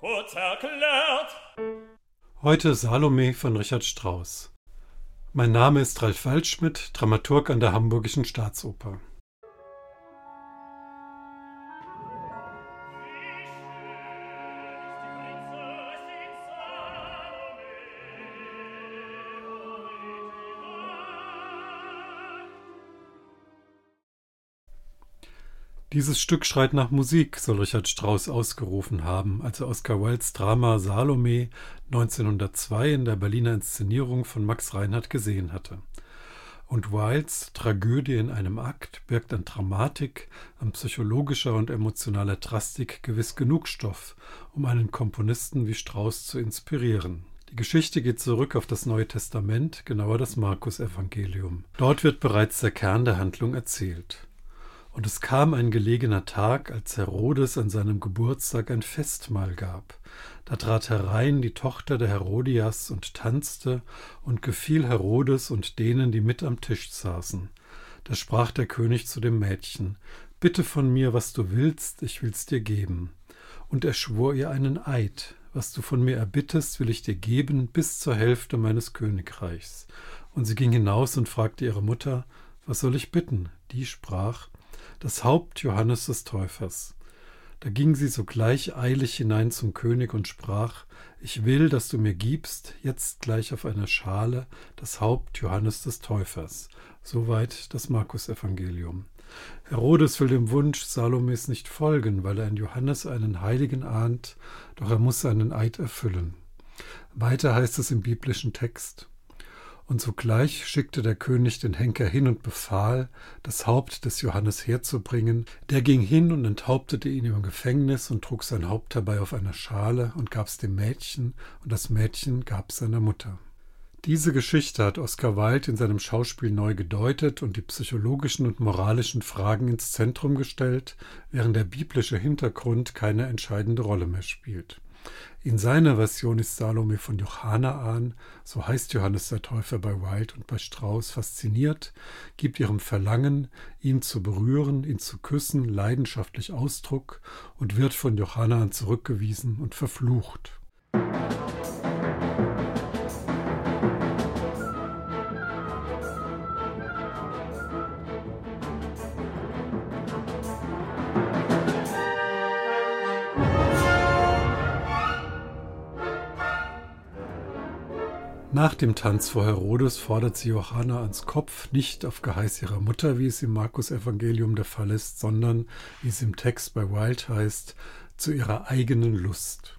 kurz erklärt. Heute Salome von Richard Strauss. Mein Name ist Ralf Waldschmidt, Dramaturg an der Hamburgischen Staatsoper. Dieses Stück schreit nach Musik, soll Richard Strauss ausgerufen haben, als er Oscar Wildes Drama Salome 1902 in der Berliner Inszenierung von Max Reinhardt gesehen hatte. Und Wildes Tragödie in einem Akt birgt an Dramatik, an psychologischer und emotionaler Drastik gewiss genug Stoff, um einen Komponisten wie Strauss zu inspirieren. Die Geschichte geht zurück auf das Neue Testament, genauer das Markus-Evangelium. Dort wird bereits der Kern der Handlung erzählt. Und es kam ein gelegener Tag, als Herodes an seinem Geburtstag ein Festmahl gab. Da trat herein die Tochter der Herodias und tanzte und gefiel Herodes und denen, die mit am Tisch saßen. Da sprach der König zu dem Mädchen, Bitte von mir, was du willst, ich will's dir geben. Und er schwor ihr einen Eid, was du von mir erbittest, will ich dir geben, bis zur Hälfte meines Königreichs. Und sie ging hinaus und fragte ihre Mutter, Was soll ich bitten? Die sprach, das Haupt Johannes des Täufers. Da ging sie sogleich eilig hinein zum König und sprach, ich will, dass du mir gibst, jetzt gleich auf einer Schale, das Haupt Johannes des Täufers. Soweit das Markus-Evangelium. Herodes will dem Wunsch Salomes nicht folgen, weil er in Johannes einen Heiligen ahnt, doch er muss seinen Eid erfüllen. Weiter heißt es im biblischen Text, und sogleich schickte der König den Henker hin und befahl, das Haupt des Johannes herzubringen. Der ging hin und enthauptete ihn im Gefängnis und trug sein Haupt dabei auf einer Schale und gab's dem Mädchen, und das Mädchen gab seiner Mutter. Diese Geschichte hat Oscar Wilde in seinem Schauspiel neu gedeutet und die psychologischen und moralischen Fragen ins Zentrum gestellt, während der biblische Hintergrund keine entscheidende Rolle mehr spielt. In seiner Version ist Salome von Johanna an, so heißt Johannes der Täufer bei Wilde und bei Strauss, fasziniert, gibt ihrem Verlangen, ihn zu berühren, ihn zu küssen, leidenschaftlich Ausdruck und wird von Johanna an zurückgewiesen und verflucht. Nach dem Tanz vor Herodes fordert sie Johanna ans Kopf, nicht auf Geheiß ihrer Mutter, wie es im Markus-Evangelium der Fall ist, sondern, wie es im Text bei Wild heißt, zu ihrer eigenen Lust.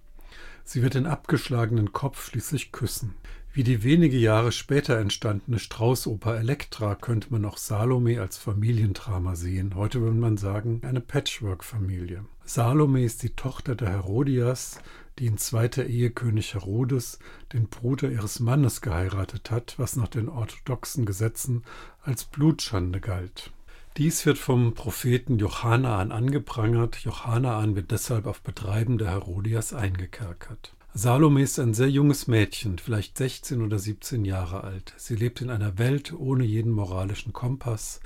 Sie wird den abgeschlagenen Kopf schließlich küssen. Wie die wenige Jahre später entstandene Straußoper Elektra könnte man auch Salome als Familiendrama sehen. Heute würde man sagen, eine Patchwork-Familie. Salome ist die Tochter der Herodias, die in zweiter Ehe König Herodes, den Bruder ihres Mannes, geheiratet hat, was nach den orthodoxen Gesetzen als Blutschande galt. Dies wird vom Propheten Johanaan angeprangert. Johanaan wird deshalb auf Betreiben der Herodias eingekerkert. Salome ist ein sehr junges Mädchen, vielleicht 16 oder 17 Jahre alt. Sie lebt in einer Welt ohne jeden moralischen Kompass,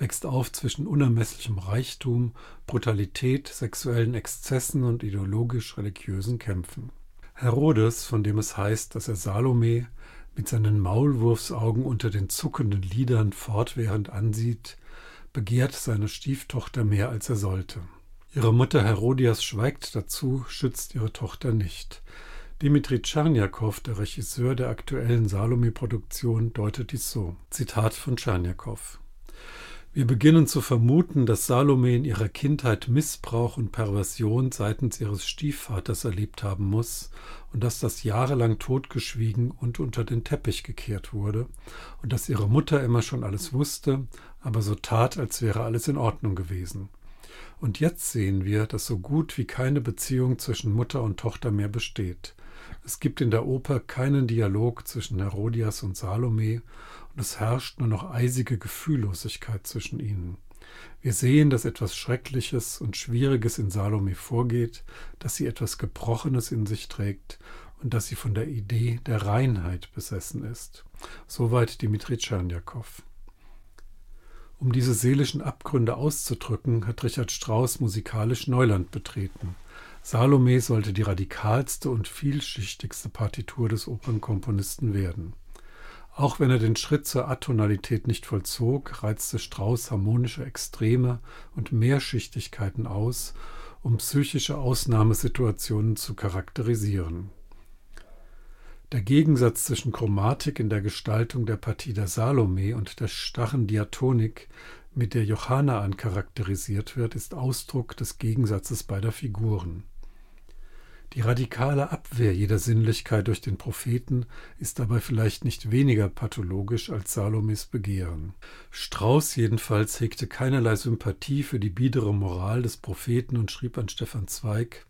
wächst auf zwischen unermesslichem Reichtum, Brutalität, sexuellen Exzessen und ideologisch-religiösen Kämpfen. Herodes, von dem es heißt, dass er Salome mit seinen Maulwurfsaugen unter den zuckenden Lidern fortwährend ansieht, begehrt seine Stieftochter mehr als er sollte. Ihre Mutter Herodias schweigt dazu, schützt ihre Tochter nicht. Dimitri Tscherniakow, der Regisseur der aktuellen Salome-Produktion, deutet dies so. Zitat von Tscherniakow. Wir beginnen zu vermuten, dass Salome in ihrer Kindheit Missbrauch und Perversion seitens ihres Stiefvaters erlebt haben muss und dass das jahrelang totgeschwiegen und unter den Teppich gekehrt wurde und dass ihre Mutter immer schon alles wusste, aber so tat, als wäre alles in Ordnung gewesen. Und jetzt sehen wir, dass so gut wie keine Beziehung zwischen Mutter und Tochter mehr besteht. Es gibt in der Oper keinen Dialog zwischen Herodias und Salome und es herrscht nur noch eisige Gefühllosigkeit zwischen ihnen. Wir sehen, dass etwas Schreckliches und Schwieriges in Salome vorgeht, dass sie etwas Gebrochenes in sich trägt und dass sie von der Idee der Reinheit besessen ist. Soweit Dimitri Tscherniakow. Um diese seelischen Abgründe auszudrücken, hat Richard Strauss musikalisch Neuland betreten. Salome sollte die radikalste und vielschichtigste Partitur des Opernkomponisten werden. Auch wenn er den Schritt zur Atonalität nicht vollzog, reizte Strauss harmonische Extreme und Mehrschichtigkeiten aus, um psychische Ausnahmesituationen zu charakterisieren. Der Gegensatz zwischen Chromatik in der Gestaltung der Partie der Salome und der starren Diatonik, mit der Johanna charakterisiert wird, ist Ausdruck des Gegensatzes beider Figuren. Die radikale Abwehr jeder Sinnlichkeit durch den Propheten ist dabei vielleicht nicht weniger pathologisch als Salomes Begehren. Strauß jedenfalls hegte keinerlei Sympathie für die biedere Moral des Propheten und schrieb an Stefan Zweig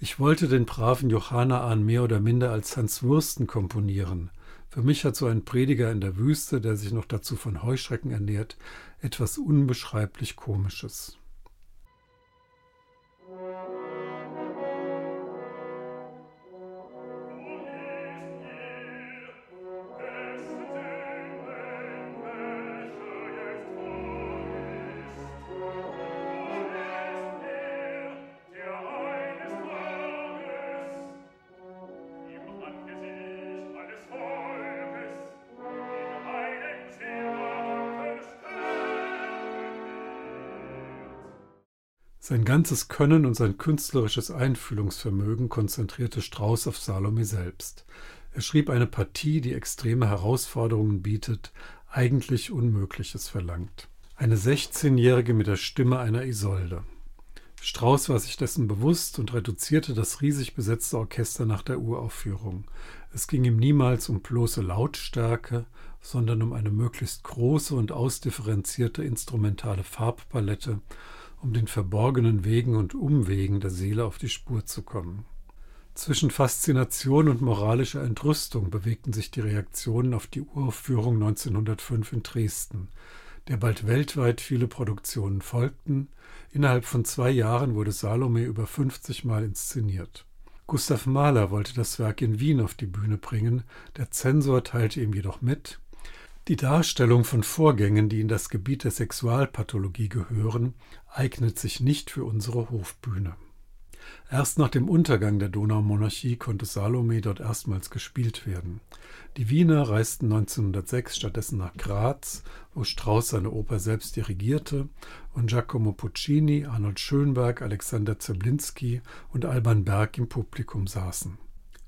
Ich wollte den braven Johanaan mehr oder minder als Hans Wursten komponieren. Für mich hat so ein Prediger in der Wüste, der sich noch dazu von Heuschrecken ernährt, etwas unbeschreiblich Komisches. Sein ganzes Können und sein künstlerisches Einfühlungsvermögen konzentrierte Strauss auf Salome selbst. Er schrieb eine Partie, die extreme Herausforderungen bietet, eigentlich Unmögliches verlangt. Eine 16-Jährige mit der Stimme einer Isolde. Strauss war sich dessen bewusst und reduzierte das riesig besetzte Orchester nach der Uraufführung. Es ging ihm niemals um bloße Lautstärke, sondern um eine möglichst große und ausdifferenzierte instrumentale Farbpalette um den verborgenen Wegen und Umwegen der Seele auf die Spur zu kommen. Zwischen Faszination und moralischer Entrüstung bewegten sich die Reaktionen auf die Uraufführung 1905 in Dresden, der bald weltweit viele Produktionen folgten. Innerhalb von zwei Jahren wurde Salome über 50 Mal inszeniert. Gustav Mahler wollte das Werk in Wien auf die Bühne bringen, der Zensor teilte ihm jedoch mit, die Darstellung von Vorgängen, die in das Gebiet der Sexualpathologie gehören, eignet sich nicht für unsere Hofbühne. Erst nach dem Untergang der Donaumonarchie konnte Salome dort erstmals gespielt werden. Die Wiener reisten 1906 stattdessen nach Graz, wo Strauss seine Oper selbst dirigierte und Giacomo Puccini, Arnold Schönberg, Alexander Zablinski und Alban Berg im Publikum saßen.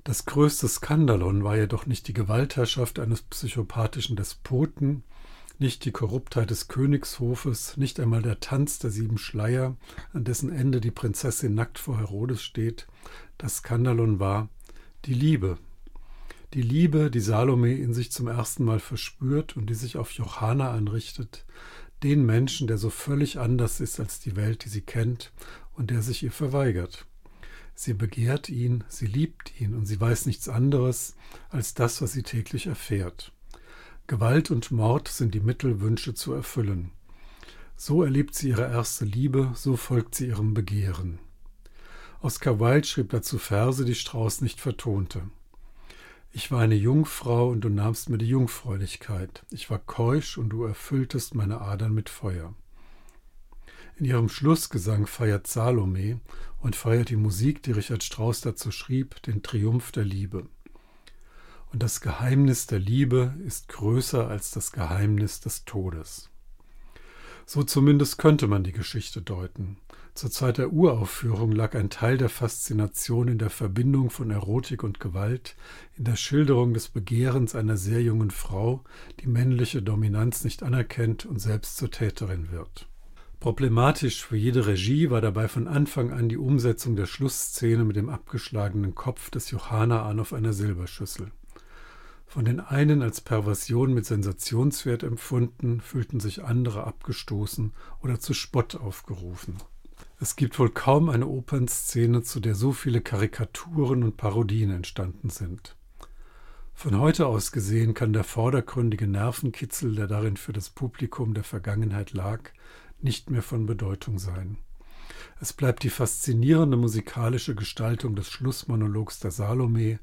Das größte Skandalon war jedoch nicht die Gewaltherrschaft eines psychopathischen Despoten, nicht die Korruptheit des Königshofes, nicht einmal der Tanz der sieben Schleier, an dessen Ende die Prinzessin nackt vor Herodes steht. Das Skandalon war die Liebe. Die Liebe, die Salome in sich zum ersten Mal verspürt und die sich auf Johanna anrichtet, den Menschen, der so völlig anders ist als die Welt, die sie kennt und der sich ihr verweigert. Sie begehrt ihn, sie liebt ihn und sie weiß nichts anderes als das, was sie täglich erfährt. Gewalt und Mord sind die Mittel, Wünsche zu erfüllen. So erlebt sie ihre erste Liebe, so folgt sie ihrem Begehren. Oscar Wilde schrieb dazu Verse, die Strauß nicht vertonte. Ich war eine Jungfrau und du nahmst mir die Jungfräulichkeit. Ich war keusch und du erfülltest meine Adern mit Feuer. In ihrem Schlussgesang feiert Salome und feiert die Musik, die Richard Strauss dazu schrieb, den Triumph der Liebe. Und das Geheimnis der Liebe ist größer als das Geheimnis des Todes. So zumindest könnte man die Geschichte deuten. Zur Zeit der Uraufführung lag ein Teil der Faszination in der Verbindung von Erotik und Gewalt, in der Schilderung des Begehrens einer sehr jungen Frau, die männliche Dominanz nicht anerkennt und selbst zur Täterin wird. Problematisch für jede Regie war dabei von Anfang an die Umsetzung der Schlussszene mit dem abgeschlagenen Kopf des Johanna an auf einer Silberschüssel. Von den einen als Perversion mit Sensationswert empfunden, fühlten sich andere abgestoßen oder zu Spott aufgerufen. Es gibt wohl kaum eine Opernszene, zu der so viele Karikaturen und Parodien entstanden sind. Von heute aus gesehen kann der vordergründige Nervenkitzel, der darin für das Publikum der Vergangenheit lag, nicht mehr von Bedeutung sein. Es bleibt die faszinierende musikalische Gestaltung des Schlussmonologs der Salome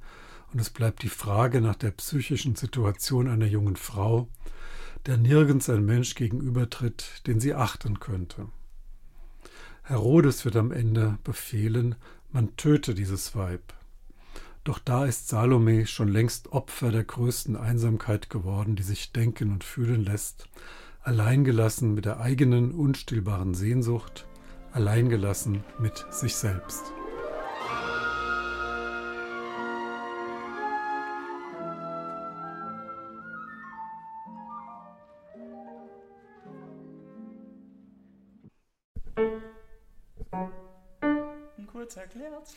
und es bleibt die Frage nach der psychischen Situation einer jungen Frau, der nirgends ein Mensch gegenübertritt, den sie achten könnte. Herodes wird am Ende befehlen, man töte dieses Weib. Doch da ist Salome schon längst Opfer der größten Einsamkeit geworden, die sich denken und fühlen lässt, alleingelassen mit der eigenen unstillbaren Sehnsucht, alleingelassen mit sich selbst.